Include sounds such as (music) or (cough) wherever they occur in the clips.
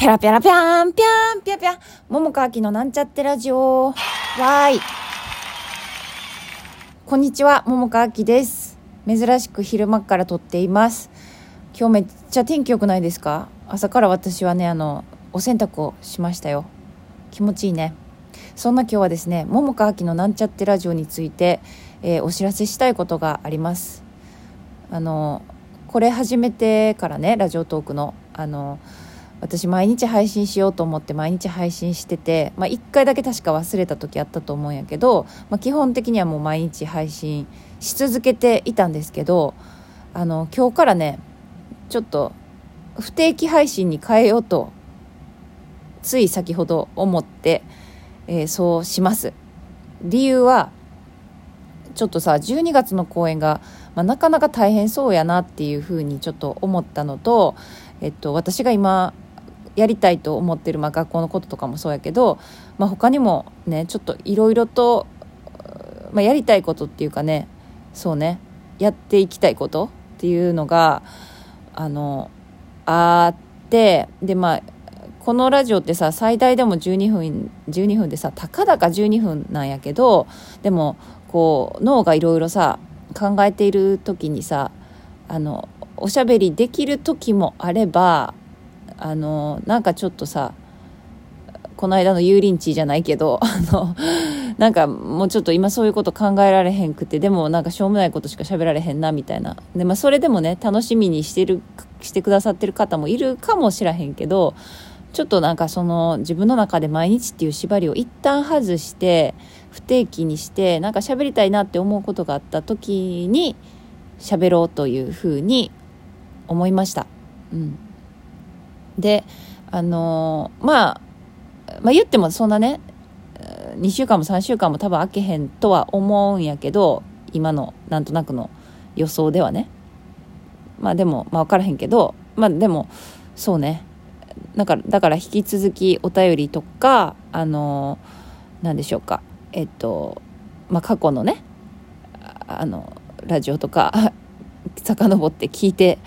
ペラペラぴゃんぴゃんぴゃぴゃん。桃川きのなんちゃってラジオ。わーい。こんにちは、桃川きです。珍しく昼間から撮っています。今日めっちゃ天気良くないですか？朝から私はね、あの、お洗濯をしましたよ。気持ちいいね。そんな今日はですね、桃川きのなんちゃってラジオについて、えー、お知らせしたいことがあります。あの、これ始めてからね、ラジオトークの、あの、私毎日配信しようと思って毎日配信してて、まあ、1回だけ確か忘れた時あったと思うんやけど、まあ、基本的にはもう毎日配信し続けていたんですけどあの今日からねちょっと不定期配信に変えようとつい先ほど思って、えー、そうします。理由はちょっとさ12月の公演が、まあ、なかなか大変そうやなっていうふうにちょっと思ったのと、えっと、私が今やりたいと思ってる、まあ、学校のこととかもそうやけど、まあ、他にもねちょっといろいろと、まあ、やりたいことっていうかねそうねやっていきたいことっていうのがあのあってでまあこのラジオってさ最大でも12分12分でさたかだか12分なんやけどでもこう脳がいろいろさ考えている時にさあのおしゃべりできる時もあればあのなんかちょっとさこの間の油淋鶏じゃないけど (laughs) あのなんかもうちょっと今そういうこと考えられへんくてでもなんかしょうもないことしか喋られへんなみたいなで、まあ、それでもね楽しみにしてるしてくださってる方もいるかもしらへんけどちょっとなんかその自分の中で毎日っていう縛りを一旦外して不定期にしてなんか喋りたいなって思うことがあった時に喋ろうというふうに思いました。うんであのー、まあ、まあ言ってもそんなね2週間も3週間も多分開けへんとは思うんやけど今のなんとなくの予想ではね。まあでも、まあ、分からへんけどまあでもそうね。だからだから引き続きお便りとかあの何でしょうか。えっとまあ過去のねあのラジオとか (laughs) 遡って聞いて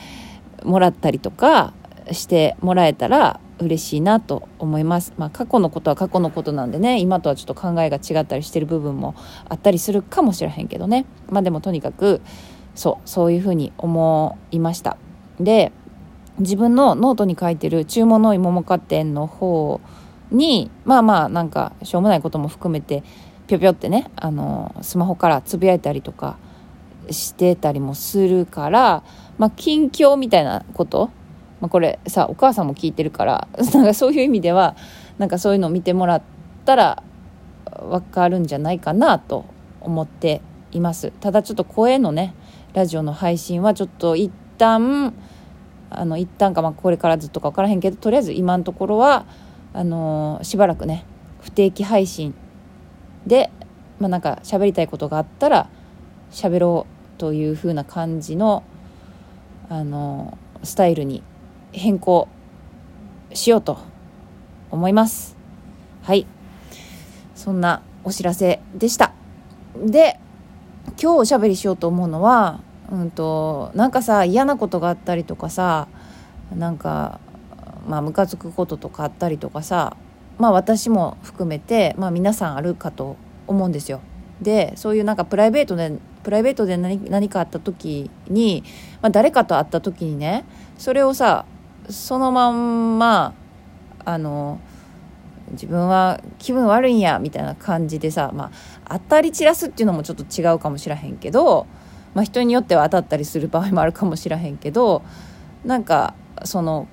もらったりとかしてもらえたら嬉しいなと思います。まあ、過去のことは過去のことなんでね今とはちょっと考えが違ったりしてる部分もあったりするかもしれへんけどねまあでもとにかくそうそういうふうに思いました。で自分のノートに書いてる注文の芋もか店の方にまあまあなんかしょうもないことも含めてぴょぴょってねあのスマホからつぶやいたりとかしてたりもするからまあ近況みたいなことまあ、これさお母さんも聞いてるから (laughs) なんかそういう意味ではなんかそういうのを見てもらったら分かるんじゃないかなと思っています。ただちょっと声のねラジオの配信はちょっと一旦あの一旦かまあこれからずっとか分からへんけどとりあえず今のところはあのー、しばらくね不定期配信でまあなんか喋りたいことがあったら喋ろうという風な感じのあのー、スタイルに変更しようと思います。はい。そんなお知らせでした。で今日おしゃべりしようと思うのはうんとなんかさ嫌なことがあったりとかさなんかまあムカつくこととかあったりとかさまあ私も含めてまあ皆さんあるかと思うんですよ。でそういうなんかプライベートでプライベートで何何かあった時に、まあ、誰かと会った時にねそれをさそのまんまあの自分は気分悪いんやみたいな感じでさ、まあ、当たり散らすっていうのもちょっと違うかもしらへんけど、まあ、人によっては当たったりする場合もあるかもしらへんけどなんかその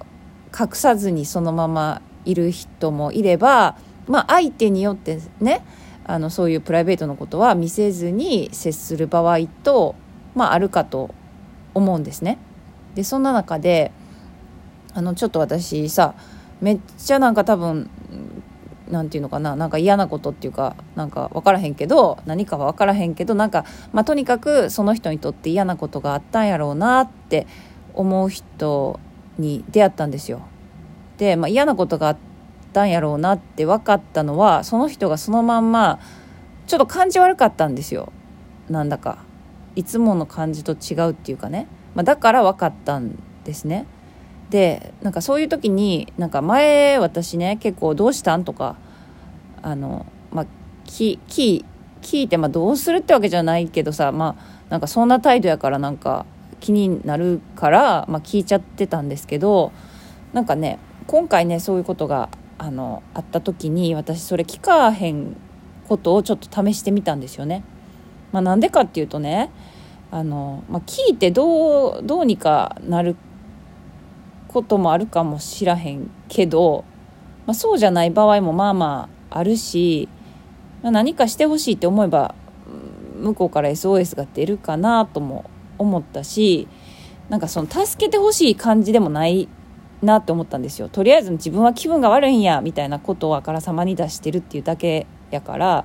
隠さずにそのままいる人もいれば、まあ、相手によってねあのそういうプライベートのことは見せずに接する場合と、まあ、あるかと思うんですね。でそんな中であのちょっと私さめっちゃなんか多分何て言うのかななんか嫌なことっていうかなんか分からへんけど何かは分からへんけどなんか、まあ、とにかくその人にとって嫌なことがあったんやろうなって思う人に出会ったんですよ。で、まあ、嫌なことがあったんやろうなって分かったのはその人がそのまんまちょっと感じ悪かったんですよなんだかいつもの感じと違うっていうかね、まあ、だから分かったんですね。でなんかそういう時になんか前私ね結構「どうしたん?」とかあのまあ聞聞聞いてまあどうするってわけじゃないけどさまあなんかそんな態度やからなんか気になるから、まあ、聞いちゃってたんですけどなんかね今回ねそういうことがあのあった時に私それ聞かへんことをちょっと試してみたんですよね。まあ、なんでかっていうとねあの、まあ、聞いてどうどうにかなることもあるかもしらへんけど、まあ、そうじゃない場合もまあまああるし、まあ、何かしてほしいって思えば向こうから SOS が出るかなとも思ったしなんかその助けてほしい感じでもないなって思ったんですよ。とりあえず自分は気分が悪いんやみたいなことをあからさまに出してるっていうだけやから、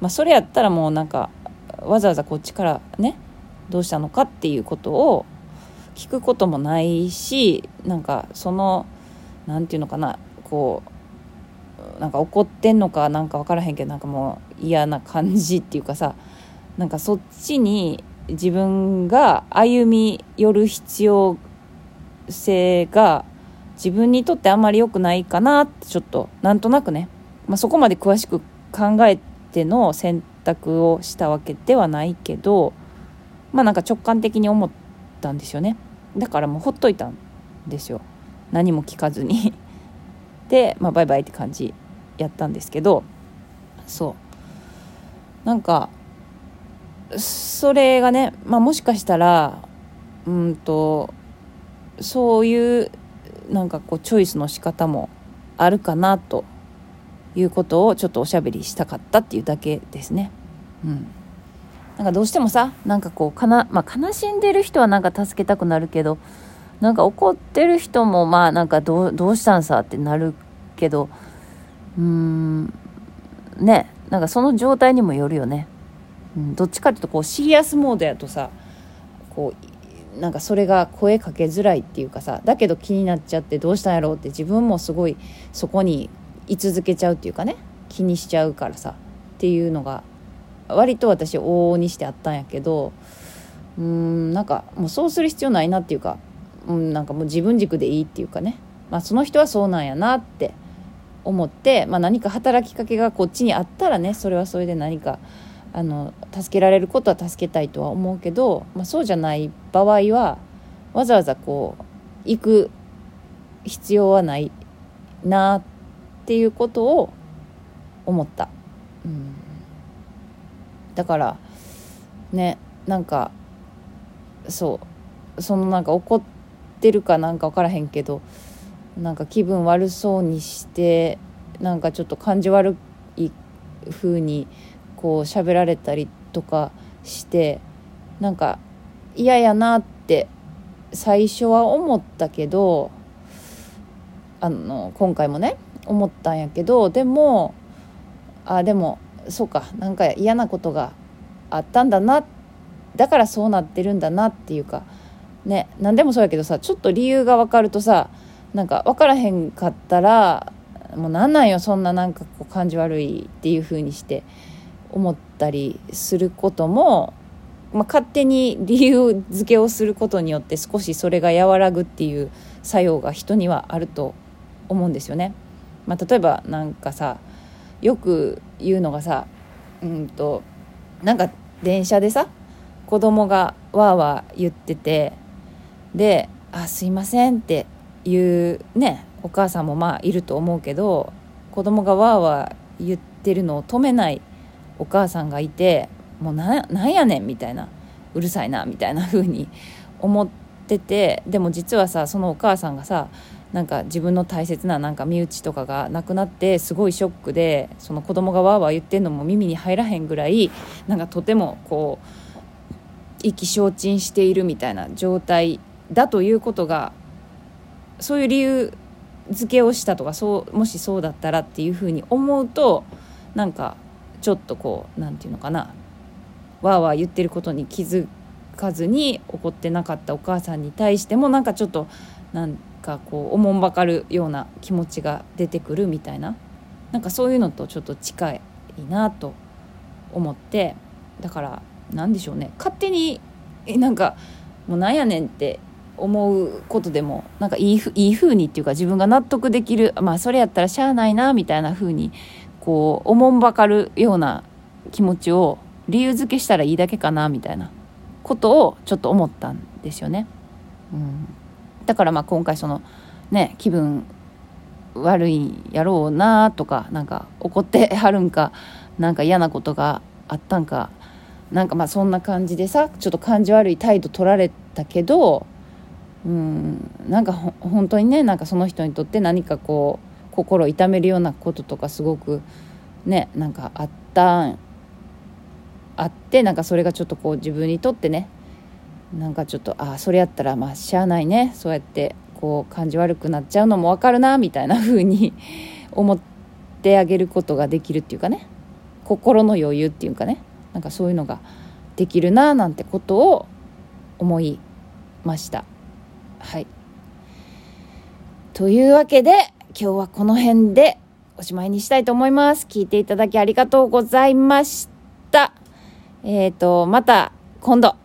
まあ、それやったらもうなんかわざわざこっちからねどうしたのかっていうことを聞くこともないしなんかその何て言うのかなこうなんか怒ってんのかなんか分からへんけどなんかもう嫌な感じっていうかさなんかそっちに自分が歩み寄る必要性が自分にとってあんまり良くないかなってちょっとなんとなくね、まあ、そこまで詳しく考えての選択をしたわけではないけどまあなんか直感的に思ってたんですよね。だからもうほっといたんですよ。何も聞かずに。(laughs) で、まあ、バイバイって感じやったんですけど。そう。なんかそれがね、まあ、もしかしたらうんとそういうなんかこうチョイスの仕方もあるかなということをちょっとおしゃべりしたかったっていうだけですね。うん、なんかどうしてもさなんかこうかな、まあ、悲しんでる人はなんか助けたくなるけどなんか怒ってる人もまあなんかどうしたんさってなるけどうーんねなんかその状態にもよるよね。うん、どっちかっていうとこうシリアスモードやとさこうなんかそれが声かけづらいっていうかさだけど気になっちゃってどうしたんやろうって自分もすごいそこに居続けちゃうっていうかね気にしちゃうからさっていうのが割と私往々にしてあったんやけどうーんなんかもうそうする必要ないなっていうか、うん、なんかもう自分軸でいいっていうかね、まあ、その人はそうなんやなって思って、まあ、何か働きかけがこっちにあったらねそれはそれで何かあの助けられることは助けたいとは思うけど、まあ、そうじゃない場合はわざわざこう行く必要はないなっていうことを思った、うん、だからねなんかそうそのなんか怒ってるかなんか分からへんけどなんか気分悪そうにしてなんかちょっと感じ悪い風にこう喋られたりとかしてなんか嫌やなって最初は思ったけどあの今回もね思ったんやけどでもあでもそうか。なんか嫌なことがあったんだな。だからそうなってるんだなっていうか。ね。何でもそうやけどさちょっと理由が分かるとさなんか分からへんかったらもうなんなんよそんななんかこう感じ悪いっていう風にして思ったりすることも、まあ、勝手に理由付けをすることによって少しそれが和らぐっていう作用が人にはあると思うんですよね。まあ、例えばなんかさよく言うのがさうんとなんか電車でさ子供がわーわー言っててで「あすいません」っていうねお母さんもまあいると思うけど子供がわーわー言ってるのを止めないお母さんがいてもうななんやねんみたいなうるさいなみたいな風に思っててでも実はさそのお母さんがさなんか自分の大切ななんか身内とかが亡くなってすごいショックでその子供がわーわー言ってんのも耳に入らへんぐらいなんかとてもこう意気消沈しているみたいな状態だということがそういう理由付けをしたとかそうもしそうだったらっていうふうに思うとなんかちょっとこう何て言うのかなわーわー言ってることに気づかずに怒ってなかったお母さんに対してもなんかちょっとなんかこうおもんばかるような気持ちが出てくるみたいな。なんかそういうのとちょっと近いなと思って。だから何でしょうね。勝手になんかもうなんやねんって思うことでもなんかいいふいい風にっていうか自分が納得できるまあそれやったらしゃあないなみたいな風にこうおもんばかるような気持ちを理由付けしたらいいだけかなみたいなことをちょっと思ったんですよね。うん、だからまあ今回そのね気分悪いやろうなとかなんか怒ってはるんかなんか嫌なことがあったんかなんかまあそんな感じでさちょっと感じ悪い態度取られたけどうんなんか本当にねなんかその人にとって何かこう心痛めるようなこととかすごくねなんかあったんあってなんかそれがちょっとこう自分にとってねなんかちょっとああそれやったらまあしゃあないね。そうやってこう感じ悪くなっちゃうのも分かるなみたいな風に (laughs) 思ってあげることができるっていうかね。心の余裕っていうかね。なんかそういうのができるななんてことを思いました。はい。というわけで今日はこの辺でおしまいにしたいと思います。聞いていただきありがとうございました。えっ、ー、とまた今度。